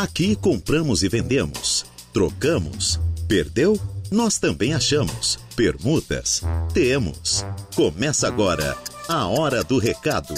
Aqui compramos e vendemos, trocamos, perdeu? Nós também achamos. Permutas? Temos. Começa agora a Hora do Recado.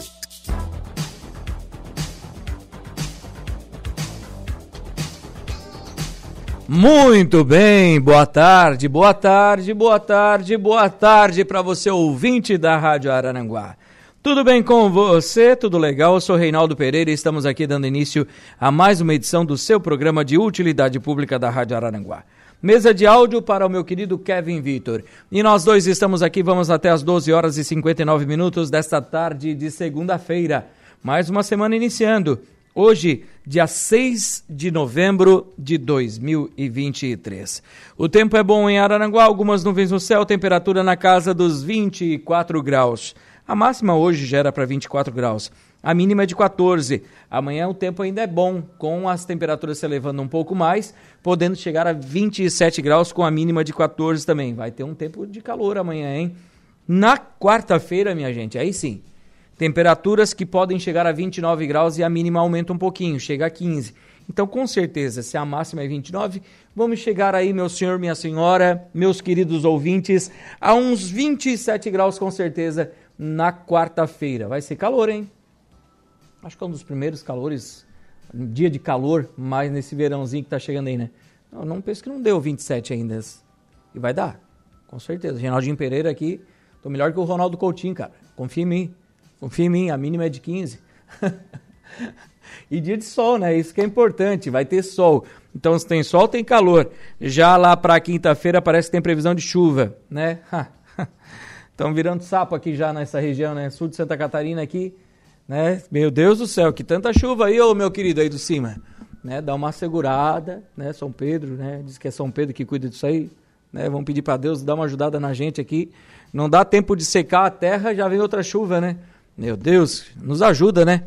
Muito bem, boa tarde, boa tarde, boa tarde, boa tarde para você ouvinte da Rádio Araranguá. Tudo bem com você? Tudo legal? Eu sou Reinaldo Pereira e estamos aqui dando início a mais uma edição do seu programa de utilidade pública da Rádio Araranguá. Mesa de áudio para o meu querido Kevin Vitor. E nós dois estamos aqui, vamos até as 12 horas e 59 minutos desta tarde de segunda-feira. Mais uma semana iniciando. Hoje, dia 6 de novembro de 2023. O tempo é bom em Araranguá, algumas nuvens no céu, temperatura na casa dos 24 graus. A máxima hoje gera para 24 graus. A mínima é de 14. Amanhã o tempo ainda é bom, com as temperaturas se elevando um pouco mais, podendo chegar a 27 graus com a mínima de 14 também. Vai ter um tempo de calor amanhã, hein? Na quarta-feira, minha gente, aí sim, Temperaturas que podem chegar a 29 graus e a mínima aumenta um pouquinho, chega a 15. Então, com certeza, se a máxima é 29, vamos chegar aí, meu senhor, minha senhora, meus queridos ouvintes, a uns 27 graus com certeza na quarta-feira. Vai ser calor, hein? Acho que é um dos primeiros calores, dia de calor, mais nesse verãozinho que tá chegando aí, né? Não, não penso que não deu 27 ainda. E vai dar, com certeza. Reinaldinho Pereira aqui, tô melhor que o Ronaldo Coutinho, cara. Confia em mim. Confia em mim, a mínima é de 15. e dia de sol, né? Isso que é importante, vai ter sol. Então, se tem sol, tem calor. Já lá para quinta-feira parece que tem previsão de chuva, né? Estão virando sapo aqui já nessa região, né? Sul de Santa Catarina aqui, né? Meu Deus do céu, que tanta chuva aí, ô meu querido aí do cima. Né? Dá uma segurada, né? São Pedro, né? Diz que é São Pedro que cuida disso aí, né? Vamos pedir para Deus dar uma ajudada na gente aqui. Não dá tempo de secar a terra, já vem outra chuva, né? Meu Deus, nos ajuda, né?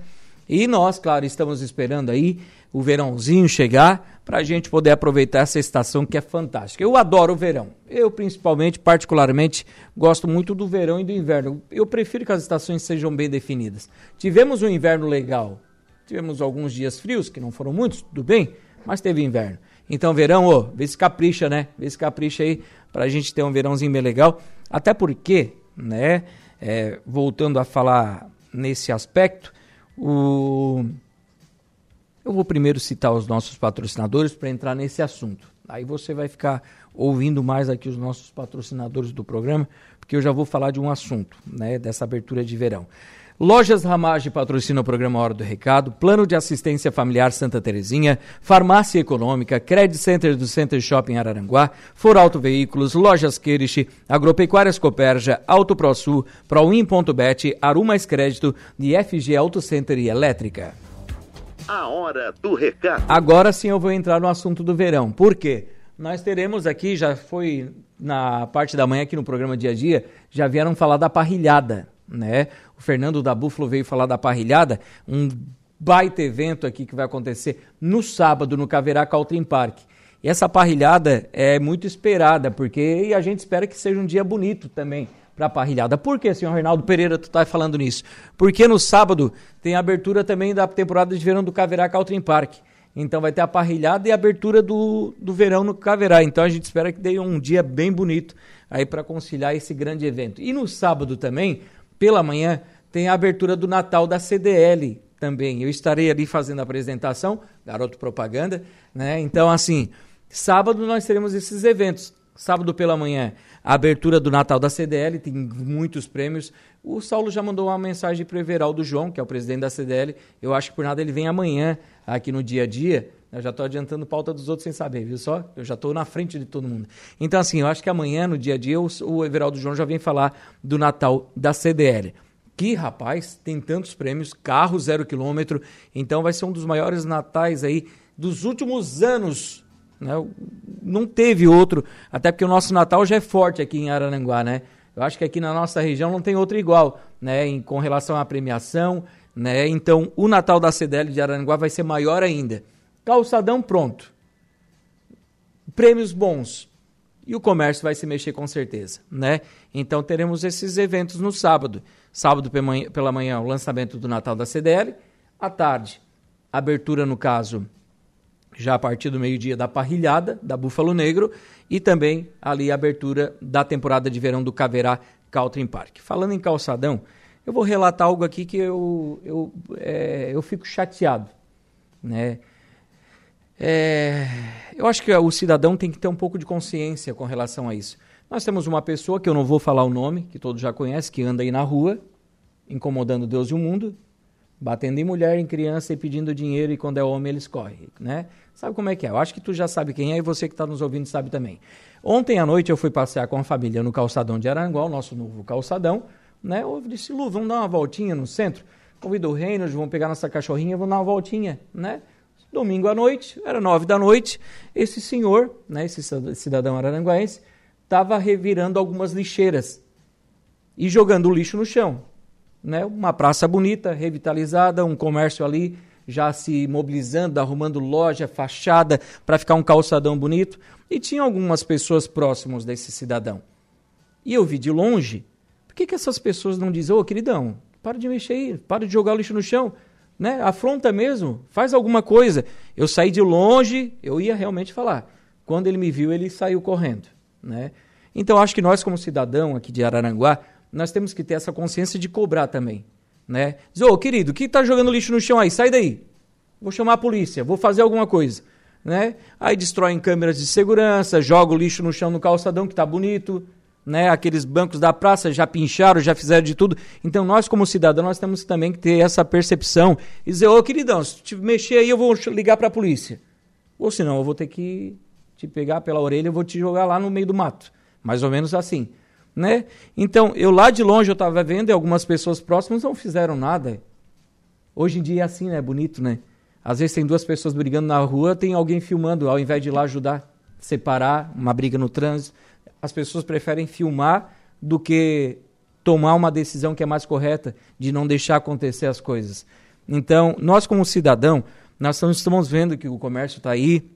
E nós, claro, estamos esperando aí o verãozinho chegar para a gente poder aproveitar essa estação que é fantástica. Eu adoro o verão. Eu, principalmente, particularmente, gosto muito do verão e do inverno. Eu prefiro que as estações sejam bem definidas. Tivemos um inverno legal. Tivemos alguns dias frios, que não foram muitos, tudo bem, mas teve inverno. Então, verão, ô, vê se capricha, né? Vê se capricha aí para a gente ter um verãozinho bem legal. Até porque, né? é, voltando a falar nesse aspecto, o... eu vou primeiro citar os nossos patrocinadores para entrar nesse assunto. Aí você vai ficar ouvindo mais aqui os nossos patrocinadores do programa, porque eu já vou falar de um assunto, né, dessa abertura de verão. Lojas Ramage patrocina o programa Hora do Recado, Plano de Assistência Familiar Santa Terezinha, Farmácia Econômica, Credit Center do Center Shopping Araranguá, For Auto Veículos, Lojas Queriche, Agropecuárias Coperja, Auto ProSul, Proin.bet, Aru Mais Crédito e FG Auto Center e Elétrica. A Hora do Recado. Agora sim eu vou entrar no assunto do verão. Por quê? Nós teremos aqui, já foi na parte da manhã aqui no programa Dia a Dia, já vieram falar da parrilhada né? O Fernando da Búfalo veio falar da parrilhada, um baita evento aqui que vai acontecer no sábado no Caverá Caltrim Park. E essa parrilhada é muito esperada, porque a gente espera que seja um dia bonito também para a parrilhada. Por que, senhor Reinaldo Pereira, tu está falando nisso? Porque no sábado tem a abertura também da temporada de verão do Caverá Caltrim Park. Então vai ter a parrilhada e a abertura do, do verão no Caverá. Então a gente espera que dê um dia bem bonito aí para conciliar esse grande evento. E no sábado também pela manhã, tem a abertura do Natal da CDL também. Eu estarei ali fazendo a apresentação, garoto propaganda, né? Então, assim, sábado nós teremos esses eventos. Sábado pela manhã, abertura do Natal da CDL, tem muitos prêmios. O Saulo já mandou uma mensagem para o Everaldo João, que é o presidente da CDL. Eu acho que por nada ele vem amanhã aqui no dia a dia eu já estou adiantando pauta dos outros sem saber, viu só? Eu já estou na frente de todo mundo. Então, assim, eu acho que amanhã, no dia a dia, o Everaldo João já vem falar do Natal da CDL. Que, rapaz, tem tantos prêmios, carro zero quilômetro, então vai ser um dos maiores natais aí dos últimos anos. Né? Não teve outro, até porque o nosso Natal já é forte aqui em Araranguá, né? Eu acho que aqui na nossa região não tem outro igual, né? Em, com relação à premiação, né? Então, o Natal da CDL de Araranguá vai ser maior ainda. Calçadão pronto. Prêmios bons. E o comércio vai se mexer com certeza, né? Então teremos esses eventos no sábado. Sábado pela manhã, o lançamento do Natal da CDL. À tarde, abertura, no caso, já a partir do meio-dia da parrilhada da Búfalo Negro e também ali a abertura da temporada de verão do Caverá Caltrim Park. Falando em calçadão, eu vou relatar algo aqui que eu, eu, é, eu fico chateado. Né? É, eu acho que o cidadão tem que ter um pouco de consciência com relação a isso. Nós temos uma pessoa, que eu não vou falar o nome, que todos já conhecem, que anda aí na rua, incomodando Deus e o mundo, batendo em mulher, em criança e pedindo dinheiro, e quando é homem eles correm, né? Sabe como é que é? Eu acho que tu já sabe quem é e você que está nos ouvindo sabe também. Ontem à noite eu fui passear com a família no calçadão de Aranguá, o nosso novo calçadão, né? Eu disse, Lu, vamos dar uma voltinha no centro? Convido o Reino, vamos pegar nossa cachorrinha, vamos dar uma voltinha, né? Domingo à noite, era nove da noite, esse senhor, né, esse cidadão araranguaense, estava revirando algumas lixeiras e jogando o lixo no chão. Né? Uma praça bonita, revitalizada, um comércio ali já se mobilizando, arrumando loja, fachada para ficar um calçadão bonito. E tinha algumas pessoas próximas desse cidadão. E eu vi de longe por que, que essas pessoas não dizem, ô oh, queridão, para de mexer aí, para de jogar lixo no chão, né? Afronta mesmo, faz alguma coisa. Eu saí de longe, eu ia realmente falar. Quando ele me viu, ele saiu correndo, né? Então acho que nós como cidadão aqui de Araranguá, nós temos que ter essa consciência de cobrar também, né? Diz, ô querido, que tá jogando lixo no chão aí? Sai daí. Vou chamar a polícia, vou fazer alguma coisa, né? Aí destroem câmeras de segurança, joga o lixo no chão no calçadão que tá bonito, né? Aqueles bancos da praça já pincharam, já fizeram de tudo. Então nós como cidadão nós temos também que ter essa percepção e dizer, ô queridão, se te mexer aí eu vou ligar para a polícia. Ou senão eu vou ter que te pegar pela orelha, eu vou te jogar lá no meio do mato. Mais ou menos assim, né? Então, eu lá de longe eu estava vendo e algumas pessoas próximas não fizeram nada. Hoje em dia é assim, né? Bonito, né? Às vezes tem duas pessoas brigando na rua, tem alguém filmando, ao invés de ir lá ajudar, separar uma briga no trânsito as pessoas preferem filmar do que tomar uma decisão que é mais correta de não deixar acontecer as coisas. Então, nós como cidadão, nós estamos vendo que o comércio está aí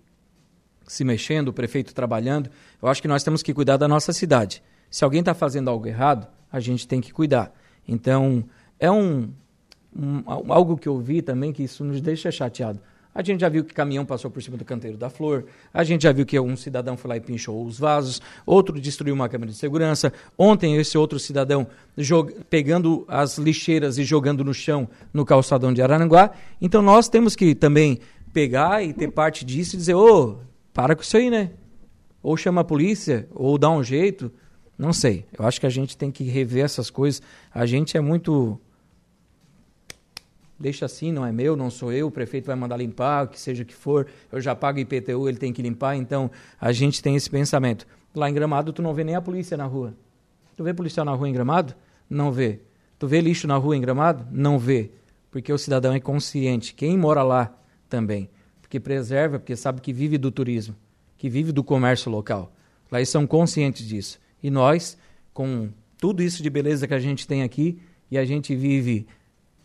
se mexendo, o prefeito trabalhando. Eu acho que nós temos que cuidar da nossa cidade. Se alguém está fazendo algo errado, a gente tem que cuidar. Então, é um, um, algo que eu vi também que isso nos deixa chateado. A gente já viu que caminhão passou por cima do canteiro da flor. A gente já viu que um cidadão foi lá e pinchou os vasos. Outro destruiu uma câmera de segurança. Ontem, esse outro cidadão pegando as lixeiras e jogando no chão no calçadão de Araranguá. Então, nós temos que também pegar e ter parte disso e dizer: ô, oh, para com isso aí, né? Ou chama a polícia, ou dá um jeito. Não sei. Eu acho que a gente tem que rever essas coisas. A gente é muito deixa assim, não é meu, não sou eu, o prefeito vai mandar limpar, que seja que for, eu já pago IPTU, ele tem que limpar, então a gente tem esse pensamento. Lá em Gramado tu não vê nem a polícia na rua. Tu vê policial na rua em Gramado? Não vê. Tu vê lixo na rua em Gramado? Não vê. Porque o cidadão é consciente, quem mora lá também, porque preserva, porque sabe que vive do turismo, que vive do comércio local. Lá eles são conscientes disso. E nós, com tudo isso de beleza que a gente tem aqui, e a gente vive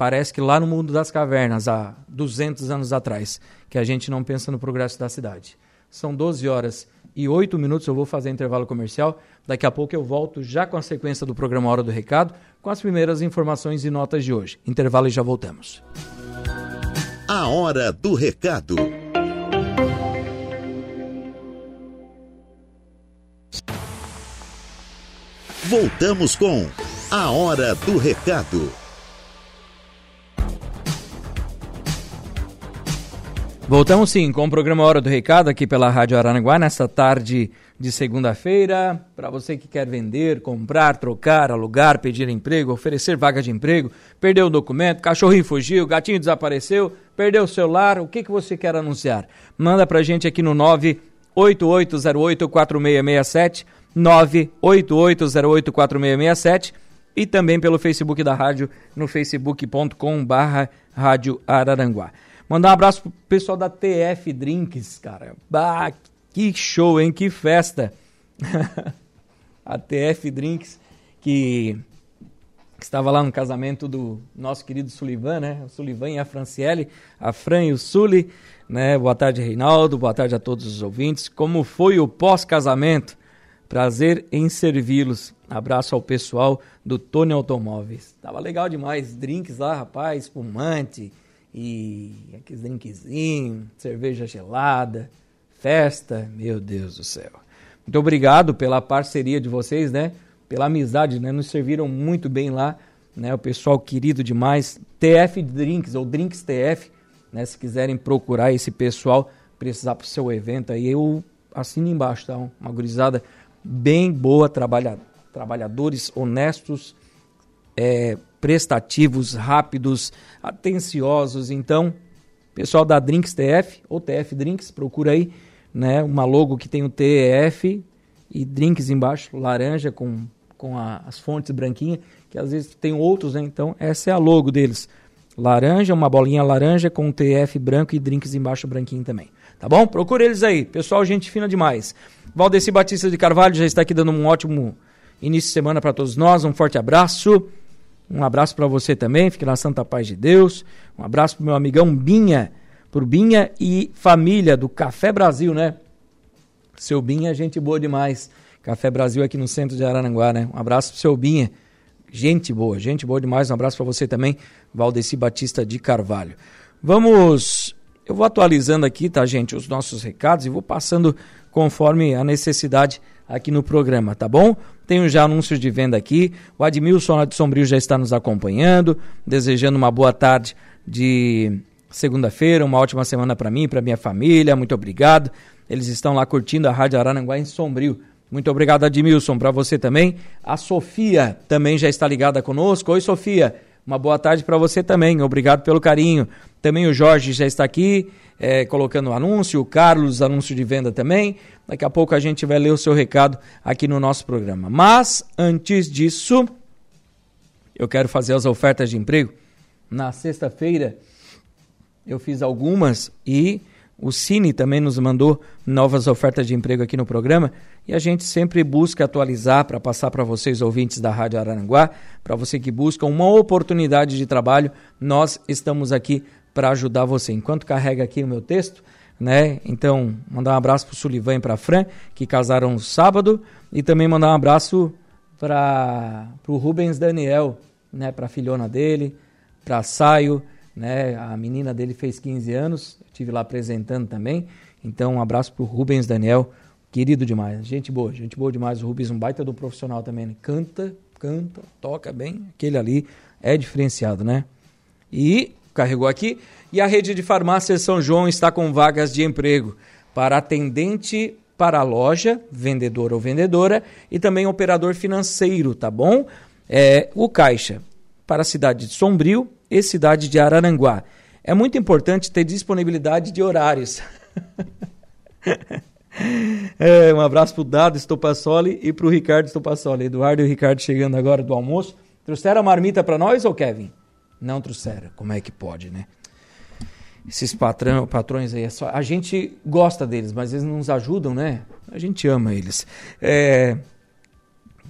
Parece que lá no mundo das cavernas, há 200 anos atrás, que a gente não pensa no progresso da cidade. São 12 horas e 8 minutos, eu vou fazer intervalo comercial. Daqui a pouco eu volto já com a sequência do programa Hora do Recado, com as primeiras informações e notas de hoje. Intervalo e já voltamos. A Hora do Recado. Voltamos com A Hora do Recado. Voltamos sim com o programa Hora do Recado aqui pela Rádio Aranaguá nesta tarde de segunda-feira. Para você que quer vender, comprar, trocar, alugar, pedir emprego, oferecer vaga de emprego, perdeu o documento, cachorrinho fugiu, gatinho desapareceu, perdeu o celular, o que, que você quer anunciar? Manda para gente aqui no 988084667, 988084667 e também pelo Facebook da rádio no facebook.com barra Rádio Araranguá. Mandar um abraço pro pessoal da TF Drinks, cara. Bah, que show, hein? Que festa. a TF Drinks, que, que, estava lá no casamento do nosso querido Sullivan, né? O Sullivan e a Franciele, a Fran e o Sully, né? Boa tarde, Reinaldo. Boa tarde a todos os ouvintes. Como foi o pós-casamento? Prazer em servi-los. Abraço ao pessoal do Tony Automóveis. Tava legal demais. Drinks lá, rapaz, espumante e aqueles drinkzinhos, cerveja gelada, festa, meu Deus do céu. Muito obrigado pela parceria de vocês, né? Pela amizade, né? Nos serviram muito bem lá, né? O pessoal querido demais. TF Drinks ou Drinks TF, né? Se quiserem procurar esse pessoal, precisar para o seu evento aí, eu assino embaixo, tá? Uma gurizada bem boa, trabalha, trabalhadores honestos, é, prestativos, rápidos, atenciosos. Então, pessoal da Drinks TF ou TF Drinks, procura aí, né, uma logo que tem o TF e drinks embaixo, laranja com, com a, as fontes branquinhas, que às vezes tem outros, né? Então, essa é a logo deles. Laranja, uma bolinha laranja com TF branco e drinks embaixo branquinho também. Tá bom? Procura eles aí. Pessoal, gente fina demais. Valdeci Batista de Carvalho já está aqui dando um ótimo início de semana para todos nós. Um forte abraço. Um abraço para você também. Fique na santa paz de Deus. Um abraço pro meu amigão Binha, pro Binha e família do Café Brasil, né? Seu Binha, gente boa demais. Café Brasil aqui no centro de Araranguá, né? Um abraço pro seu Binha. Gente boa, gente boa demais. Um abraço para você também, Valdeci Batista de Carvalho. Vamos. Eu vou atualizando aqui, tá, gente, os nossos recados e vou passando conforme a necessidade aqui no programa, tá bom? Tenho já anúncios de venda aqui. O Admilson lá de Sombrio já está nos acompanhando, desejando uma boa tarde de segunda-feira, uma ótima semana para mim, para minha família. Muito obrigado. Eles estão lá curtindo a Rádio Arananguá em Sombrio. Muito obrigado, Admilson, para você também. A Sofia também já está ligada conosco. Oi, Sofia. Uma boa tarde para você também. Obrigado pelo carinho. Também o Jorge já está aqui é, colocando o anúncio, o Carlos, anúncio de venda também. Daqui a pouco a gente vai ler o seu recado aqui no nosso programa. Mas, antes disso, eu quero fazer as ofertas de emprego. Na sexta-feira, eu fiz algumas e o Cine também nos mandou novas ofertas de emprego aqui no programa e a gente sempre busca atualizar para passar para vocês, ouvintes da Rádio Araranguá, para você que busca uma oportunidade de trabalho, nós estamos aqui para ajudar você. Enquanto carrega aqui o meu texto, né? Então, mandar um abraço para o Sullivan e para Fran, que casaram sábado, e também mandar um abraço para o Rubens Daniel, né? Para a filhona dele, para Saio, né? A menina dele fez 15 anos, estive lá apresentando também. Então, um abraço para o Rubens Daniel, querido demais, gente boa, gente boa demais. O Rubens, um baita do profissional também, né? canta, canta, toca bem. Aquele ali é diferenciado, né? E carregou aqui. E a rede de farmácias São João está com vagas de emprego para atendente para a loja, vendedor ou vendedora, e também operador financeiro, tá bom? É, o Caixa para a cidade de Sombrio e cidade de Araranguá. É muito importante ter disponibilidade de horários. é, um abraço para o Dado Estopassoli e para o Ricardo Estopassoli. Eduardo e o Ricardo chegando agora do almoço. Trouxeram a marmita para nós ou Kevin? Não trouxeram. Como é que pode, né? Esses patrão, patrões aí, é só, a gente gosta deles, mas eles não nos ajudam, né? A gente ama eles. É,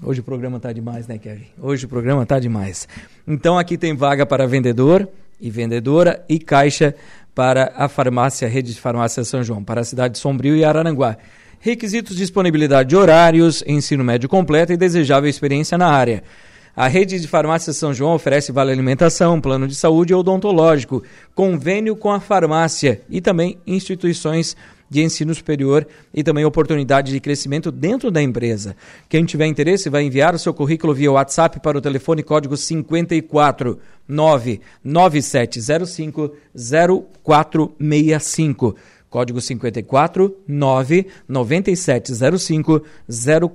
Hoje o programa tá demais, né, Kevin? Hoje o programa tá demais. Então aqui tem vaga para vendedor e vendedora e caixa para a farmácia, rede de farmácia São João, para a cidade de Sombrio e Araranguá. Requisitos: disponibilidade de horários, ensino médio completo e desejável experiência na área. A rede de farmácia São João oferece vale alimentação, plano de saúde odontológico, convênio com a farmácia e também instituições de ensino superior e também oportunidade de crescimento dentro da empresa. Quem tiver interesse vai enviar o seu currículo via WhatsApp para o telefone código 54 99705 0465. Código 54 99705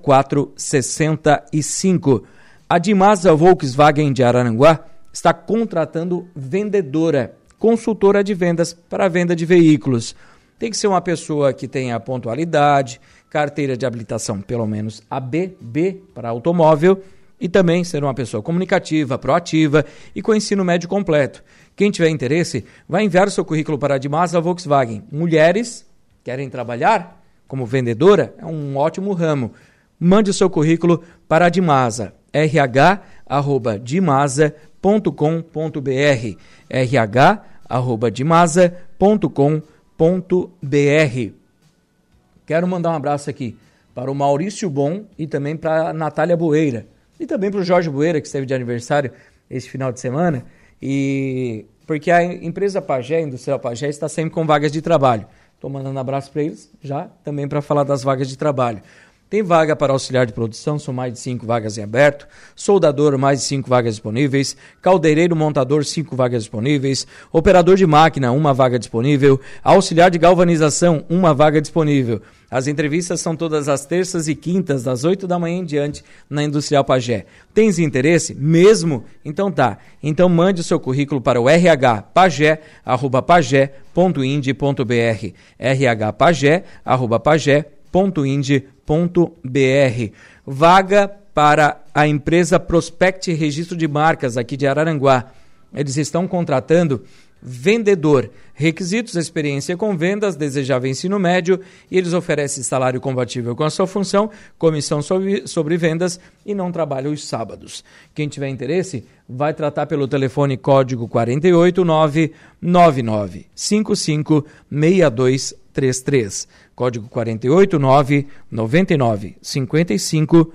0465. A Dimasa Volkswagen de Araranguá está contratando vendedora, consultora de vendas para venda de veículos. Tem que ser uma pessoa que tenha pontualidade, carteira de habilitação pelo menos AB, B para automóvel e também ser uma pessoa comunicativa, proativa e com ensino médio completo. Quem tiver interesse, vai enviar o seu currículo para a Dimasa Volkswagen. Mulheres querem trabalhar como vendedora? É um ótimo ramo. Mande o seu currículo para a Dimasa rh@dimasa.com.br rh@dimasa.com.br Quero mandar um abraço aqui para o Maurício Bom e também para a Natália Boeira e também para o Jorge Boeira que esteve de aniversário esse final de semana e porque a empresa Pagé, a Industrial Pagé, está sempre com vagas de trabalho. Estou mandando um abraço para eles já também para falar das vagas de trabalho. Tem vaga para auxiliar de produção, são mais de cinco vagas em aberto. Soldador, mais de cinco vagas disponíveis. Caldeireiro montador, cinco vagas disponíveis. Operador de máquina, uma vaga disponível. Auxiliar de galvanização, uma vaga disponível. As entrevistas são todas as terças e quintas, das 8 da manhã em diante, na Industrial Pagé. Tens interesse? Mesmo? Então tá. Então mande o seu currículo para o rhpagé.ind.br rhpagé.ind.br Vaga para a empresa Prospect Registro de Marcas aqui de Araranguá. Eles estão contratando vendedor. Requisitos: experiência com vendas, desejável ensino médio, e eles oferecem salário compatível com a sua função, comissão sobre, sobre vendas e não trabalham os sábados. Quem tiver interesse, vai tratar pelo telefone código 48999 556233. Código 48999 55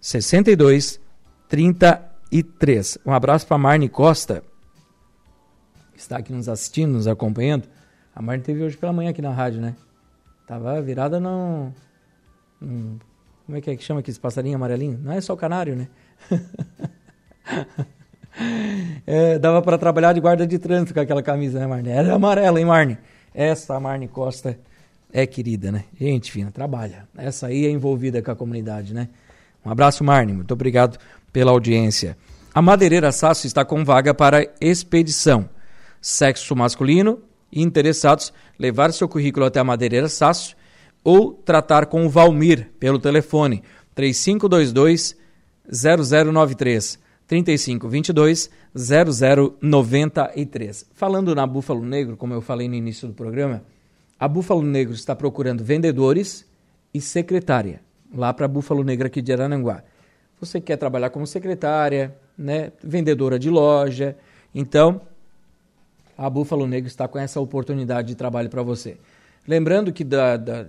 62 33. Um abraço para Marne Costa está aqui nos assistindo, nos acompanhando. A Marta teve hoje pela manhã aqui na rádio, né? Tava virada num. num como é que é que chama aquele passarinho amarelinho? Não é só o canário, né? é, dava para trabalhar de guarda de trânsito com aquela camisa, né, Marne? Era amarela, hein, Marne? Essa Marne Costa é querida, né? Gente fina, trabalha. Essa aí é envolvida com a comunidade, né? Um abraço, Marne. Muito obrigado pela audiência. A Madeireira Sasso está com vaga para expedição sexo masculino e interessados levar seu currículo até a Madeireira Sácio ou tratar com o Valmir pelo telefone 3522 0093 3522 0093. Falando na Búfalo Negro, como eu falei no início do programa, a Búfalo Negro está procurando vendedores e secretária lá para a Búfalo Negro aqui de Arananguá. Você quer trabalhar como secretária, né, vendedora de loja, então a Búfalo Negro está com essa oportunidade de trabalho para você. Lembrando que da, da,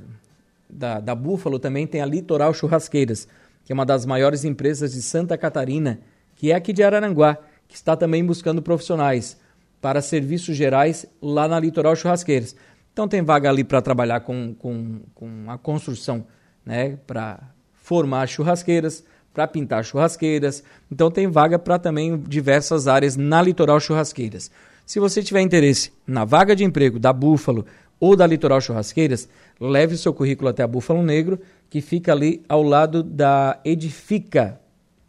da, da Búfalo também tem a Litoral Churrasqueiras, que é uma das maiores empresas de Santa Catarina, que é aqui de Araranguá, que está também buscando profissionais para serviços gerais lá na Litoral Churrasqueiras. Então tem vaga ali para trabalhar com, com, com a construção, né, para formar churrasqueiras, para pintar churrasqueiras. Então tem vaga para também diversas áreas na Litoral Churrasqueiras. Se você tiver interesse na vaga de emprego da Búfalo ou da Litoral Churrasqueiras, leve o seu currículo até a Búfalo Negro, que fica ali ao lado da Edifica,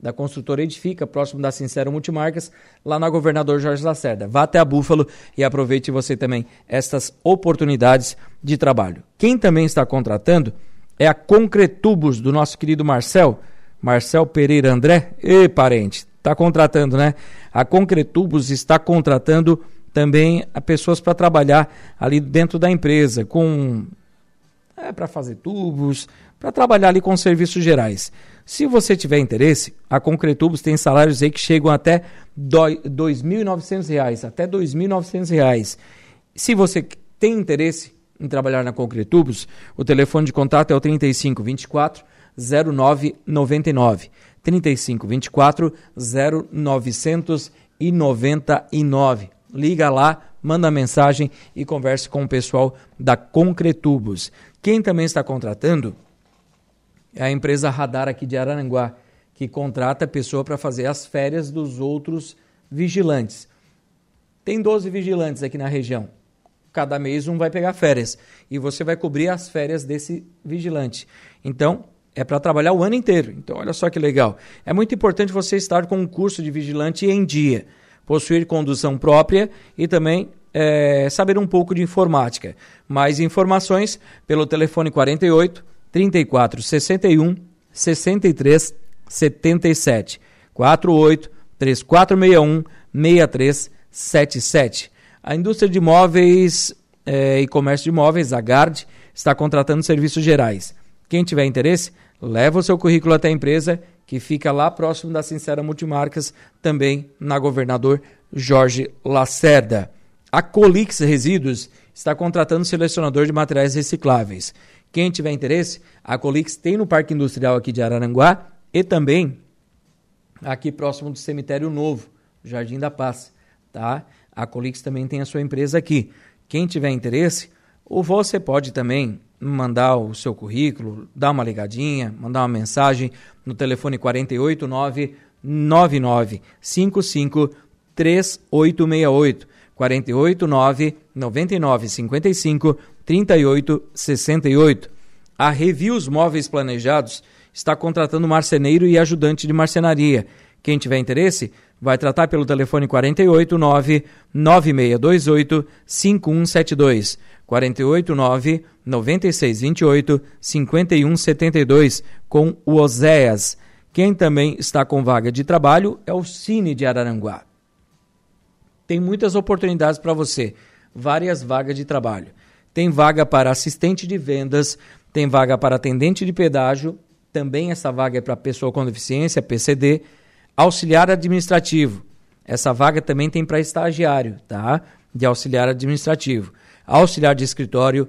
da construtora Edifica, próximo da Sincero Multimarcas, lá na Governador Jorge Lacerda. Vá até a Búfalo e aproveite você também estas oportunidades de trabalho. Quem também está contratando é a Concretubos, do nosso querido Marcel, Marcel Pereira André. E parente, está contratando, né? A Concretubos está contratando também a pessoas para trabalhar ali dentro da empresa, com é, para fazer tubos, para trabalhar ali com serviços gerais. Se você tiver interesse, a Concretubos tem salários aí que chegam até R$ 2.900, até R$ 2.900. Se você tem interesse em trabalhar na Concretubos, o telefone de contato é o 3524 0999. 3524 0999. Liga lá, manda mensagem e converse com o pessoal da Concretubos. Quem também está contratando a empresa Radar aqui de Araranguá, que contrata a pessoa para fazer as férias dos outros vigilantes. Tem 12 vigilantes aqui na região. Cada mês um vai pegar férias e você vai cobrir as férias desse vigilante. Então, é para trabalhar o ano inteiro. Então, olha só que legal. É muito importante você estar com um curso de vigilante em dia, possuir condução própria e também é, saber um pouco de informática. Mais informações pelo telefone 48 34 61 63 77 48 3461 6377. A indústria de imóveis é, e comércio de imóveis, a GARD, está contratando serviços gerais quem tiver interesse, leva o seu currículo até a empresa, que fica lá próximo da Sincera Multimarcas, também na Governador Jorge Lacerda. A Colix Resíduos está contratando selecionador de materiais recicláveis. Quem tiver interesse, a Colix tem no Parque Industrial aqui de Araranguá e também aqui próximo do Cemitério Novo, Jardim da Paz, tá? A Colix também tem a sua empresa aqui. Quem tiver interesse, ou você pode também mandar o seu currículo, dar uma ligadinha, mandar uma mensagem no telefone 489 9955 3868 489 9955 3868. A Reviews Móveis Planejados está contratando marceneiro e ajudante de marcenaria. Quem tiver interesse, vai tratar pelo telefone 489 9628 5172. 489 9628 5172 com o Oséias. Quem também está com vaga de trabalho é o Cine de Araranguá. Tem muitas oportunidades para você, várias vagas de trabalho. Tem vaga para assistente de vendas, tem vaga para atendente de pedágio, também essa vaga é para pessoa com deficiência, PCD, auxiliar administrativo. Essa vaga também tem para estagiário, tá? De auxiliar administrativo, auxiliar de escritório,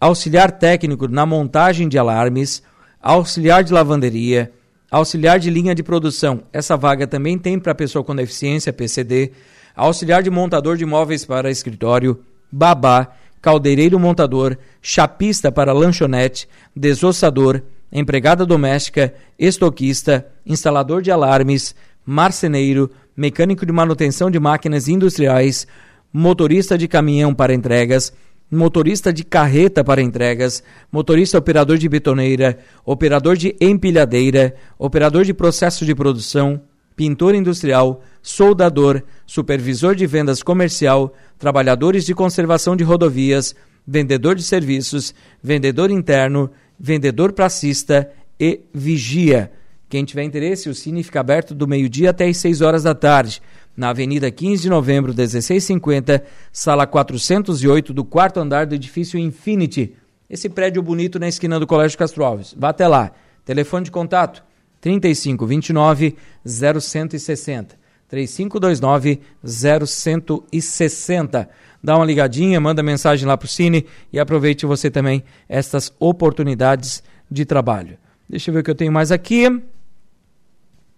auxiliar técnico na montagem de alarmes, auxiliar de lavanderia, auxiliar de linha de produção. Essa vaga também tem para pessoa com deficiência, PCD, auxiliar de montador de móveis para escritório, babá, caldeireiro montador, chapista para lanchonete, desossador, empregada doméstica, estoquista, instalador de alarmes, marceneiro, mecânico de manutenção de máquinas industriais, motorista de caminhão para entregas, motorista de carreta para entregas, motorista operador de betoneira, operador de empilhadeira, operador de processo de produção, pintor industrial, soldador, supervisor de vendas comercial, trabalhadores de conservação de rodovias, vendedor de serviços, vendedor interno, vendedor pracista e vigia. Quem tiver interesse, o Cine fica aberto do meio-dia até as 6 horas da tarde, na Avenida 15 de Novembro, 1650, sala 408 do quarto andar do edifício Infinity. Esse prédio bonito na esquina do Colégio Castro Alves. Vá até lá. Telefone de contato 3529 0160. 3529 0160. Dá uma ligadinha, manda mensagem lá para o Cine e aproveite você também estas oportunidades de trabalho. Deixa eu ver o que eu tenho mais aqui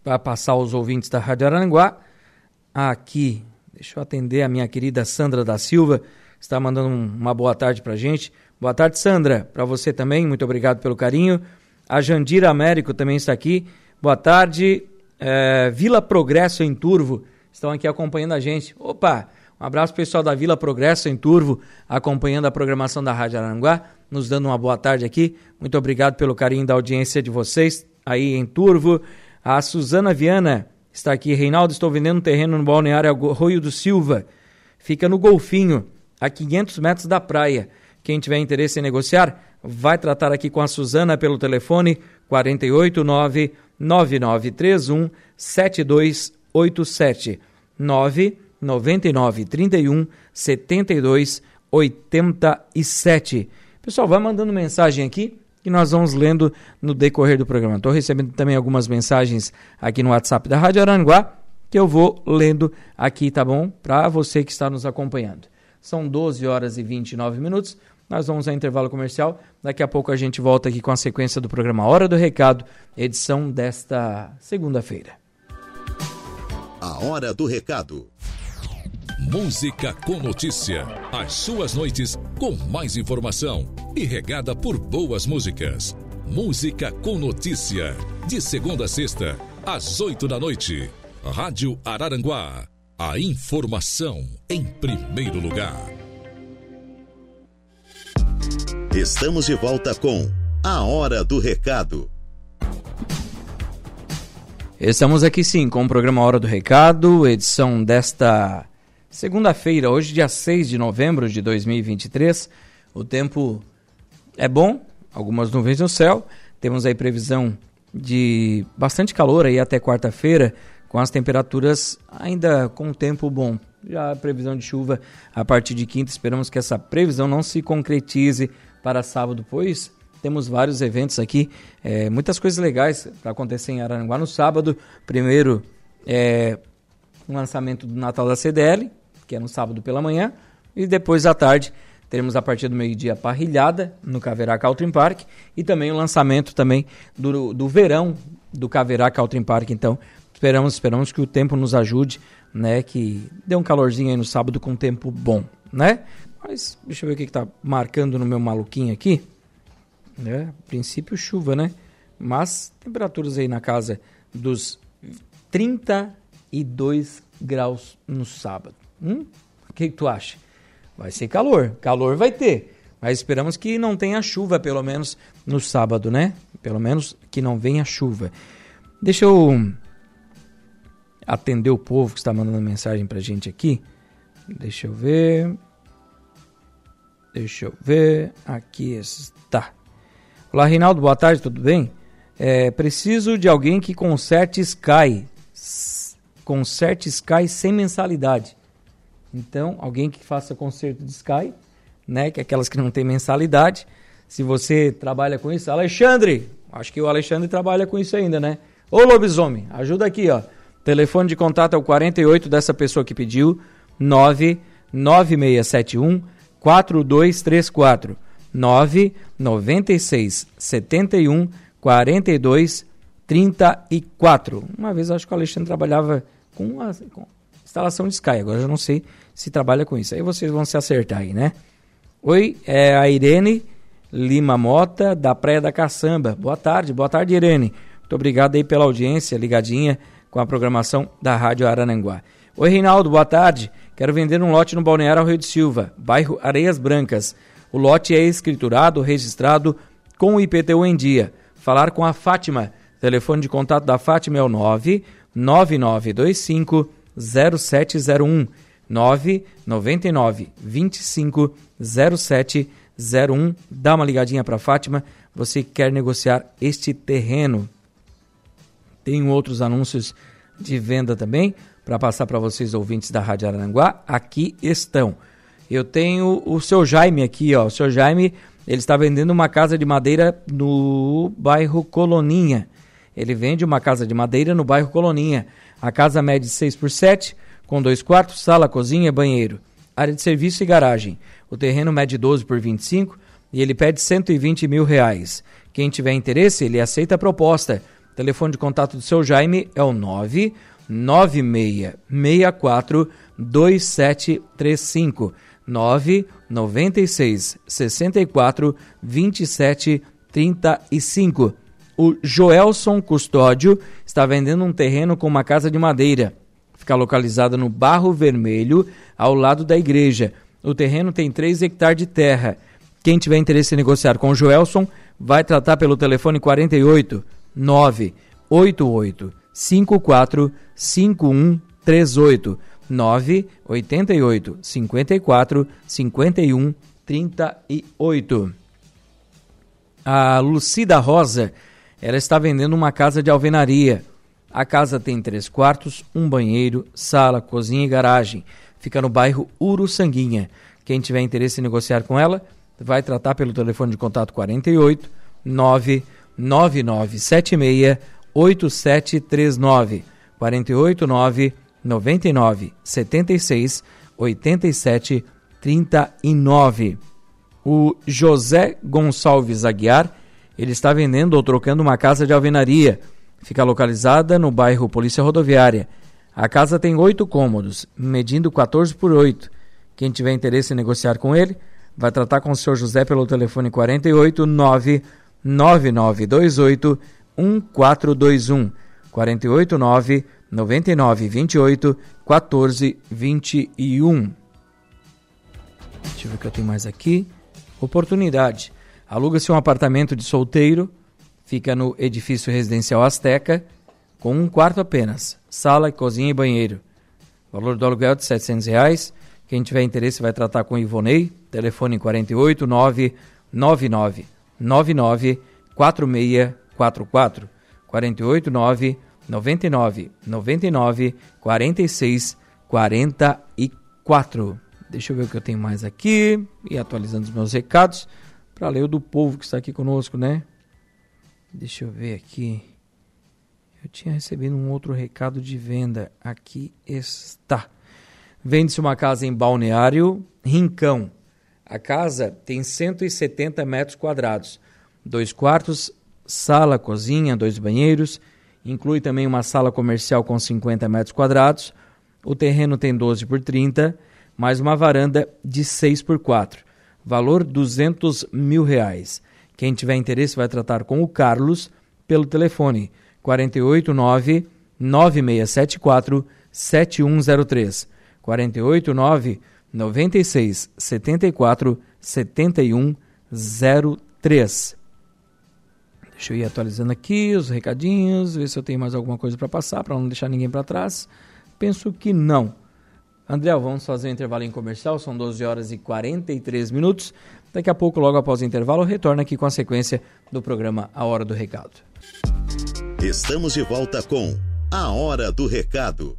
para passar aos ouvintes da Rádio Aranguá. Aqui, deixa eu atender a minha querida Sandra da Silva, está mandando uma boa tarde para gente. Boa tarde, Sandra, para você também, muito obrigado pelo carinho. A Jandira Américo também está aqui. Boa tarde. É, Vila Progresso em Turvo estão aqui acompanhando a gente. Opa, um abraço pessoal da Vila Progresso em Turvo, acompanhando a programação da Rádio Aranguá, nos dando uma boa tarde aqui. Muito obrigado pelo carinho da audiência de vocês aí em Turvo. A Suzana Viana está aqui. Reinaldo, estou vendendo um terreno no balneário Arroio do Silva. Fica no Golfinho, a 500 metros da praia. Quem tiver interesse em negociar, vai tratar aqui com a Suzana pelo telefone 489 9931 7287 999 31 72 87. Pessoal, vai mandando mensagem aqui que nós vamos lendo no decorrer do programa. Estou recebendo também algumas mensagens aqui no WhatsApp da Rádio Aranguá que eu vou lendo aqui, tá bom? Para você que está nos acompanhando. São 12 horas e 29 minutos. Nós vamos ao intervalo comercial. Daqui a pouco a gente volta aqui com a sequência do programa Hora do Recado, edição desta segunda-feira. A Hora do Recado. Música com notícia. As suas noites com mais informação e regada por boas músicas. Música com notícia. De segunda a sexta, às oito da noite. Rádio Araranguá. A informação em primeiro lugar. Estamos de volta com A Hora do Recado. Estamos aqui sim com o programa Hora do Recado, edição desta segunda-feira, hoje, dia 6 de novembro de 2023. O tempo é bom, algumas nuvens no céu. Temos aí previsão de bastante calor aí até quarta-feira, com as temperaturas ainda com um tempo bom. Já a previsão de chuva a partir de quinta, esperamos que essa previsão não se concretize para sábado, pois temos vários eventos aqui, é, muitas coisas legais para acontecer em Araranguá no sábado. Primeiro, é, o lançamento do Natal da CDL, que é no sábado pela manhã, e depois à tarde teremos a partir do meio-dia parrilhada no Caverá Caltrim Park e também o lançamento também do, do verão do Caverá Caltrim Park, então, Esperamos, esperamos que o tempo nos ajude, né? Que dê um calorzinho aí no sábado com tempo bom, né? Mas deixa eu ver o que está marcando no meu maluquinho aqui. Né? princípio chuva, né? Mas temperaturas aí na casa dos 32 graus no sábado. Hum? O que, que tu acha? Vai ser calor. Calor vai ter. Mas esperamos que não tenha chuva, pelo menos no sábado, né? Pelo menos que não venha chuva. Deixa eu atender o povo que está mandando mensagem pra gente aqui. Deixa eu ver. Deixa eu ver. Aqui está. Olá, Reinaldo, boa tarde, tudo bem? É, preciso de alguém que conserte Sky. Conserte Sky sem mensalidade. Então, alguém que faça conserto de Sky, né? Que é aquelas que não tem mensalidade. Se você trabalha com isso, Alexandre, acho que o Alexandre trabalha com isso ainda, né? Ô lobisomem, ajuda aqui, ó. Telefone de contato é o 48 dessa pessoa que pediu, 99671 4234 996 71 42 34. Uma vez acho que o Alexandre trabalhava com, a, com instalação de Sky, agora eu não sei se trabalha com isso. Aí vocês vão se acertar aí, né? Oi, é a Irene Lima Mota, da Praia da Caçamba. Boa tarde, boa tarde, Irene. Muito obrigado aí pela audiência, ligadinha com a programação da Rádio Arananguá. Oi, Reinaldo, boa tarde. Quero vender um lote no Balneário Rio de Silva, bairro Areias Brancas. O lote é escriturado, registrado com o IPTU em dia. Falar com a Fátima. Telefone de contato da Fátima é o 99925 0701 999 25 0701. Dá uma ligadinha para Fátima. Você quer negociar este terreno? Tem outros anúncios de venda também para passar para vocês ouvintes da Rádio Aranguá. Aqui estão. Eu tenho o seu Jaime aqui, ó. O seu Jaime, ele está vendendo uma casa de madeira no bairro Coloninha. Ele vende uma casa de madeira no bairro Coloninha. A casa mede 6 por 7, com dois quartos, sala, cozinha, banheiro, área de serviço e garagem. O terreno mede 12 por 25 e ele pede 120 mil reais. Quem tiver interesse, ele aceita a proposta. O telefone de contato do seu Jaime é o 99664 2735. 996 64 27 35. O Joelson Custódio está vendendo um terreno com uma casa de madeira. Fica localizada no Barro Vermelho, ao lado da igreja. O terreno tem 3 hectares de terra. Quem tiver interesse em negociar com o Joelson, vai tratar pelo telefone 48 988 54 5138. 988 54 51 38. A Lucida Rosa, ela está vendendo uma casa de alvenaria. A casa tem três quartos, um banheiro, sala, cozinha e garagem. Fica no bairro Uruçanguinha. Quem tiver interesse em negociar com ela, vai tratar pelo telefone de contato 48 99976 8739 48 9 99 76 87 39. O José Gonçalves Aguiar, ele está vendendo ou trocando uma casa de alvenaria. Fica localizada no bairro Polícia Rodoviária. A casa tem oito cômodos, medindo 14 por 8. Quem tiver interesse em negociar com ele, vai tratar com o senhor José pelo telefone 48 9 9928 1421 48 9 99 28 14 21. Deixa eu ver o que eu tenho mais aqui. Oportunidade. Aluga-se um apartamento de solteiro, fica no edifício residencial Azteca, com um quarto apenas, sala, cozinha e banheiro. Valor do aluguel de 700 reais. Quem tiver interesse vai tratar com o Ivonei, telefone 48 999 99 4644 48 9 99 99 46 44. Deixa eu ver o que eu tenho mais aqui e atualizando os meus recados para ler o do povo que está aqui conosco, né? Deixa eu ver aqui. Eu tinha recebido um outro recado de venda. Aqui está. Vende-se uma casa em Balneário Rincão. A casa tem 170 metros quadrados, dois quartos, sala, cozinha, dois banheiros inclui também uma sala comercial com 50 metros quadrados. O terreno tem 12 por 30, mais uma varanda de 6 por 4. Valor 200 mil reais. Quem tiver interesse vai tratar com o Carlos pelo telefone 489 9674 7103 489 96 74 7103. Deixa eu ir atualizando aqui os recadinhos, ver se eu tenho mais alguma coisa para passar, para não deixar ninguém para trás. Penso que não. André, vamos fazer um intervalo em comercial, são 12 horas e 43 minutos. Daqui a pouco, logo após o intervalo, eu retorno aqui com a sequência do programa A Hora do Recado. Estamos de volta com A Hora do Recado.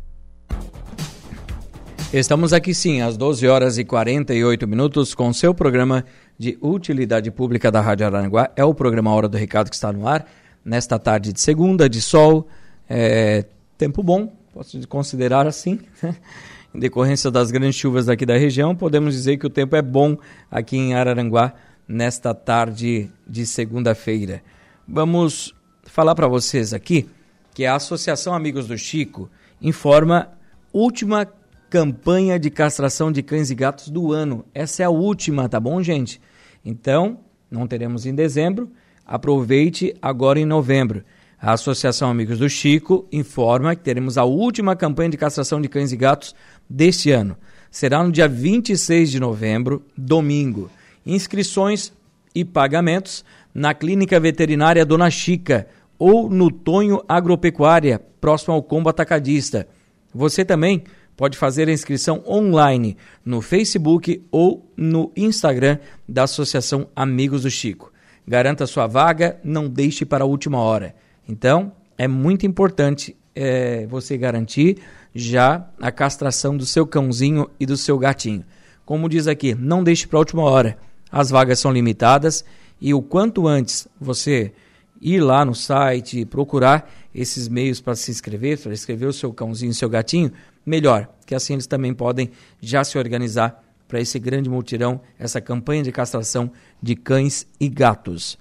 Estamos aqui sim, às 12 horas e 48 minutos, com seu programa de utilidade pública da Rádio Aranguá. É o programa Hora do Recado que está no ar, nesta tarde de segunda, de sol, é, tempo bom, posso considerar assim. em decorrência das grandes chuvas aqui da região, podemos dizer que o tempo é bom aqui em Araranguá nesta tarde de segunda-feira. Vamos falar para vocês aqui que a Associação Amigos do Chico informa última campanha de castração de cães e gatos do ano. Essa é a última, tá bom, gente? Então, não teremos em dezembro. Aproveite agora em novembro. A Associação Amigos do Chico informa que teremos a última campanha de castração de cães e gatos deste ano. Será no dia 26 de novembro, domingo. Inscrições e pagamentos na Clínica Veterinária Dona Chica ou no Tonho Agropecuária, próximo ao Combo Atacadista. Você também pode fazer a inscrição online no Facebook ou no Instagram da Associação Amigos do Chico. Garanta sua vaga, não deixe para a última hora. Então, é muito importante é, você garantir já a castração do seu cãozinho e do seu gatinho. Como diz aqui, não deixe para a última hora. As vagas são limitadas e o quanto antes você ir lá no site, procurar esses meios para se inscrever, para inscrever o seu cãozinho e seu gatinho, melhor, que assim eles também podem já se organizar para esse grande multirão, essa campanha de castração de cães e gatos.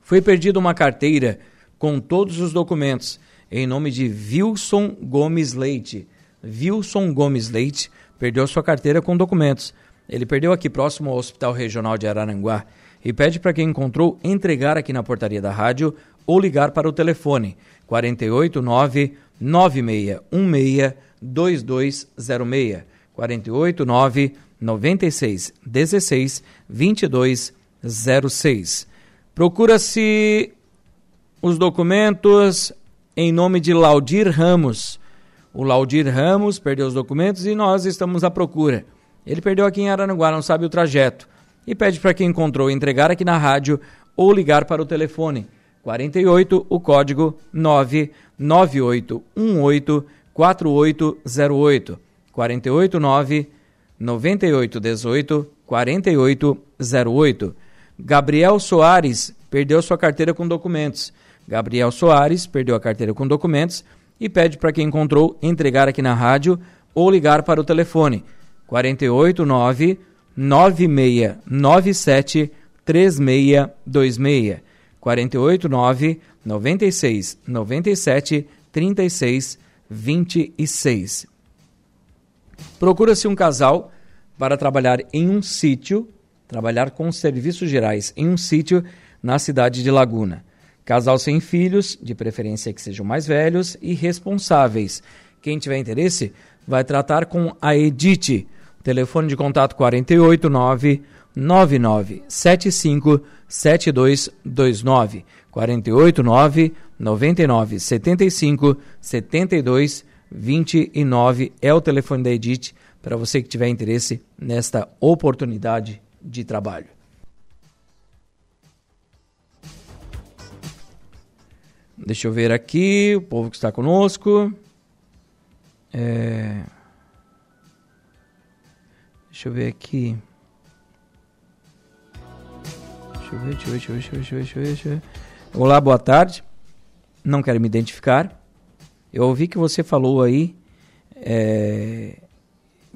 Foi perdida uma carteira com todos os documentos em nome de Wilson Gomes Leite. Wilson Gomes Leite perdeu sua carteira com documentos. Ele perdeu aqui próximo ao Hospital Regional de Araranguá e pede para quem encontrou entregar aqui na portaria da rádio ou ligar para o telefone 489 9616 2206 489 96 16 2206. Procura-se os documentos em nome de Laudir Ramos. O Laudir Ramos perdeu os documentos e nós estamos à procura. Ele perdeu aqui em Aranaguá, não sabe o trajeto. E pede para quem encontrou entregar aqui na rádio ou ligar para o telefone 48, o código 99818 4808. 489 9818 4808. Gabriel Soares perdeu sua carteira com documentos. Gabriel Soares perdeu a carteira com documentos e pede para quem encontrou entregar aqui na rádio ou ligar para o telefone 489 9697 3626. 489 96 97 36 26. Procura-se um casal para trabalhar em um sítio, trabalhar com serviços gerais em um sítio na cidade de Laguna. Casal sem filhos, de preferência que sejam mais velhos e responsáveis. Quem tiver interesse, vai tratar com a Edite. Telefone de contato 489 9975 7229 489 99 75 72 29 é o telefone da Edith para você que tiver interesse nesta oportunidade de trabalho. Deixa eu ver aqui o povo que está conosco. É... Deixa eu ver aqui. Deixa eu ver, deixa eu ver, deixa eu ver, deixa eu ver, deixa eu ver, deixa eu ver. Olá, boa tarde. Não quero me identificar. Eu ouvi que você falou aí, é,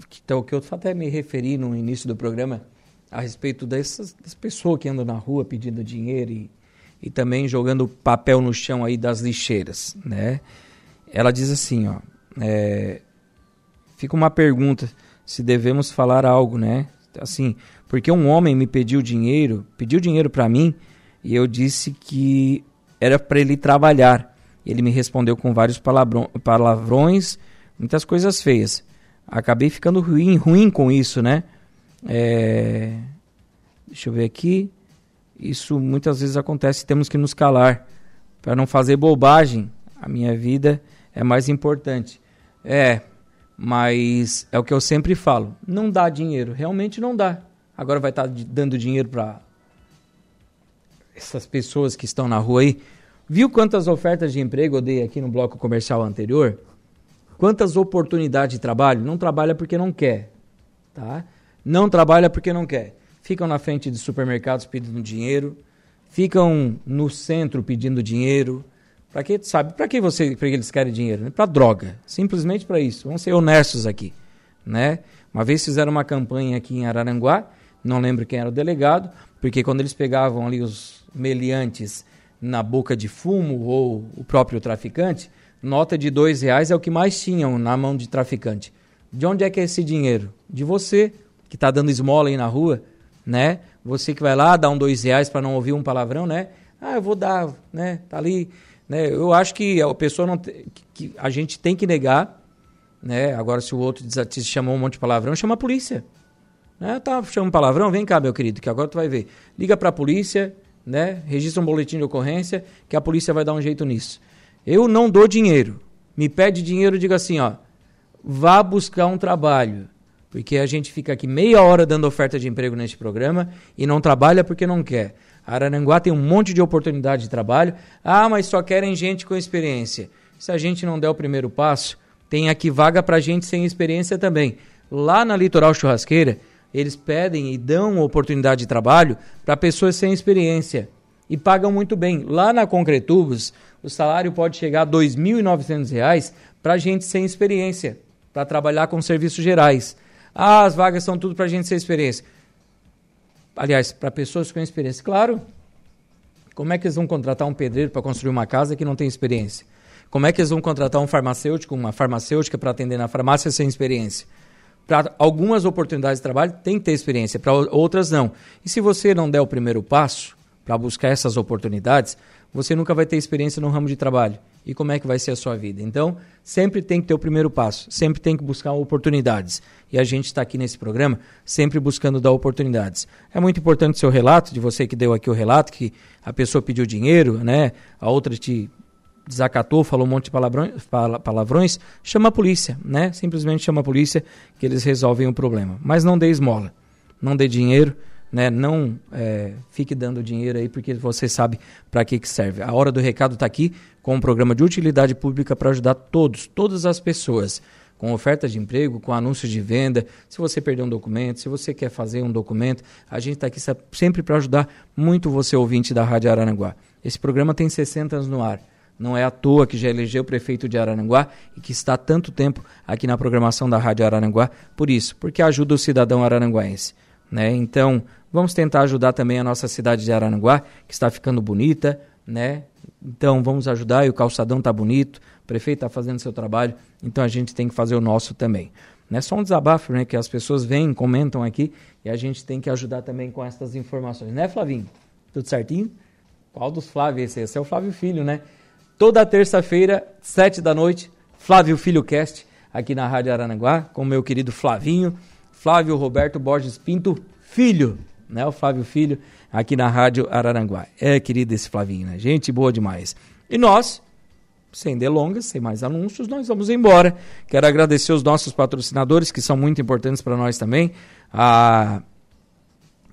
que, então, que eu até me referi no início do programa, a respeito dessas, dessas pessoas que andam na rua pedindo dinheiro e, e também jogando papel no chão aí das lixeiras, né? Ela diz assim, ó, é, fica uma pergunta se devemos falar algo, né? Assim, porque um homem me pediu dinheiro, pediu dinheiro para mim e eu disse que era para ele trabalhar. Ele me respondeu com vários palavrões, muitas coisas feias. Acabei ficando ruim, ruim com isso, né? É... Deixa eu ver aqui. Isso muitas vezes acontece, temos que nos calar para não fazer bobagem. A minha vida é mais importante. É, mas é o que eu sempre falo. Não dá dinheiro, realmente não dá. Agora vai estar tá dando dinheiro para essas pessoas que estão na rua aí. Viu quantas ofertas de emprego eu dei aqui no bloco comercial anterior? Quantas oportunidades de trabalho? Não trabalha porque não quer, tá? Não trabalha porque não quer ficam na frente de supermercados pedindo dinheiro, ficam no centro pedindo dinheiro. Para que sabe? Para que você, para que eles querem dinheiro? Né? Para droga, simplesmente para isso. Vamos ser honestos aqui, né? Uma vez fizeram uma campanha aqui em Araranguá, não lembro quem era o delegado, porque quando eles pegavam ali os meliantes na boca de fumo ou o próprio traficante, nota de dois reais é o que mais tinham na mão de traficante. De onde é que é esse dinheiro? De você que está dando esmola aí na rua, né? Você que vai lá dar um dois reais para não ouvir um palavrão, né? Ah, eu vou dar, né? Tá ali, né? Eu acho que a pessoa não que, que a gente tem que negar, né? Agora se o outro te chamou um monte de palavrão, chama a polícia. Né? Tá chamando palavrão, vem cá, meu querido, que agora tu vai ver. Liga para a polícia, né? Registra um boletim de ocorrência, que a polícia vai dar um jeito nisso. Eu não dou dinheiro. Me pede dinheiro, diga assim, ó, vá buscar um trabalho. Porque a gente fica aqui meia hora dando oferta de emprego neste programa e não trabalha porque não quer. Araranguá tem um monte de oportunidade de trabalho. Ah, mas só querem gente com experiência. Se a gente não der o primeiro passo, tem aqui vaga para gente sem experiência também. Lá na Litoral Churrasqueira, eles pedem e dão oportunidade de trabalho para pessoas sem experiência e pagam muito bem. Lá na Concretubos, o salário pode chegar a R$ 2.900 para gente sem experiência, para trabalhar com serviços gerais. Ah, as vagas são tudo para gente sem experiência. Aliás, para pessoas com experiência. Claro. Como é que eles vão contratar um pedreiro para construir uma casa que não tem experiência? Como é que eles vão contratar um farmacêutico, uma farmacêutica para atender na farmácia sem experiência? Para algumas oportunidades de trabalho tem que ter experiência, para outras não. E se você não der o primeiro passo para buscar essas oportunidades, você nunca vai ter experiência no ramo de trabalho. E como é que vai ser a sua vida? Então, sempre tem que ter o primeiro passo, sempre tem que buscar oportunidades. E a gente está aqui nesse programa sempre buscando dar oportunidades. É muito importante o seu relato, de você que deu aqui o relato, que a pessoa pediu dinheiro, né? a outra te desacatou, falou um monte de palavrões, palavrões, chama a polícia, né? Simplesmente chama a polícia que eles resolvem o problema. Mas não dê esmola, não dê dinheiro, né? Não é, fique dando dinheiro aí porque você sabe para que, que serve. A hora do recado está aqui com um programa de utilidade pública para ajudar todos, todas as pessoas. Com oferta de emprego, com anúncios de venda. Se você perdeu um documento, se você quer fazer um documento, a gente está aqui sempre para ajudar muito você, ouvinte da Rádio Araranguá. Esse programa tem 60 anos no ar. Não é à toa que já elegeu o prefeito de Araranguá e que está há tanto tempo aqui na programação da Rádio Araranguá. Por isso, porque ajuda o cidadão araranguaense. Né? Então, vamos tentar ajudar também a nossa cidade de Araranguá, que está ficando bonita, né? Então, vamos ajudar e o calçadão está bonito, prefeito está fazendo seu trabalho, então a gente tem que fazer o nosso também. Não é só um desabafo, né? Que as pessoas vêm, comentam aqui e a gente tem que ajudar também com essas informações, né, Flavinho? Tudo certinho? Qual dos Flávio esse? Esse é o Flávio Filho, né? Toda terça-feira, sete da noite, Flávio Filho Cast, aqui na Rádio Aranaguá, com meu querido Flavinho. Flávio Roberto Borges Pinto Filho, né? O Flávio Filho, aqui na Rádio Araranguá. É, querido esse Flavinho, né? Gente boa demais. E nós, sem delongas, sem mais anúncios, nós vamos embora. Quero agradecer os nossos patrocinadores, que são muito importantes para nós também. A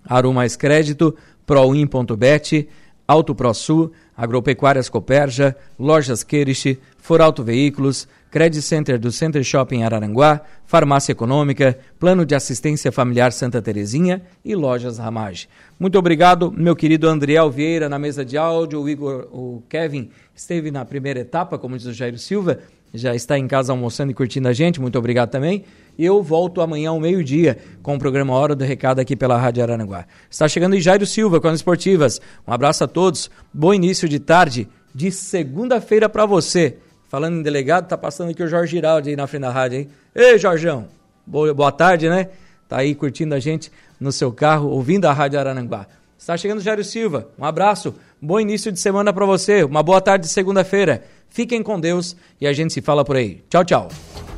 Aru Mais Crédito, Proin.bet, Auto ProSul, Agropecuárias Coperja, Lojas Querich, Forauto Veículos, Credit Center do Center Shopping Araranguá, Farmácia Econômica, Plano de Assistência Familiar Santa Terezinha e Lojas Ramage. Muito obrigado, meu querido Andriel Vieira na mesa de áudio, o Igor, o Kevin esteve na primeira etapa, como diz o Jairo Silva, já está em casa almoçando e curtindo a gente, muito obrigado também. Eu volto amanhã ao meio-dia com o programa Hora do Recado aqui pela Rádio Araranguá. Está chegando Jairo Silva com as esportivas. Um abraço a todos. Bom início de tarde de segunda-feira para você. Falando em delegado, tá passando aqui o Jorge Giraldi aí na frente da rádio, hein? Ei, Jorgão. Boa, boa tarde, né? Tá aí curtindo a gente no seu carro, ouvindo a Rádio Araranguá. Está chegando Jairo Silva. Um abraço. Bom início de semana para você. Uma boa tarde de segunda-feira. Fiquem com Deus e a gente se fala por aí. Tchau, tchau.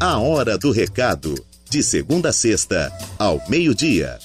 A hora do recado. De segunda a sexta, ao meio-dia.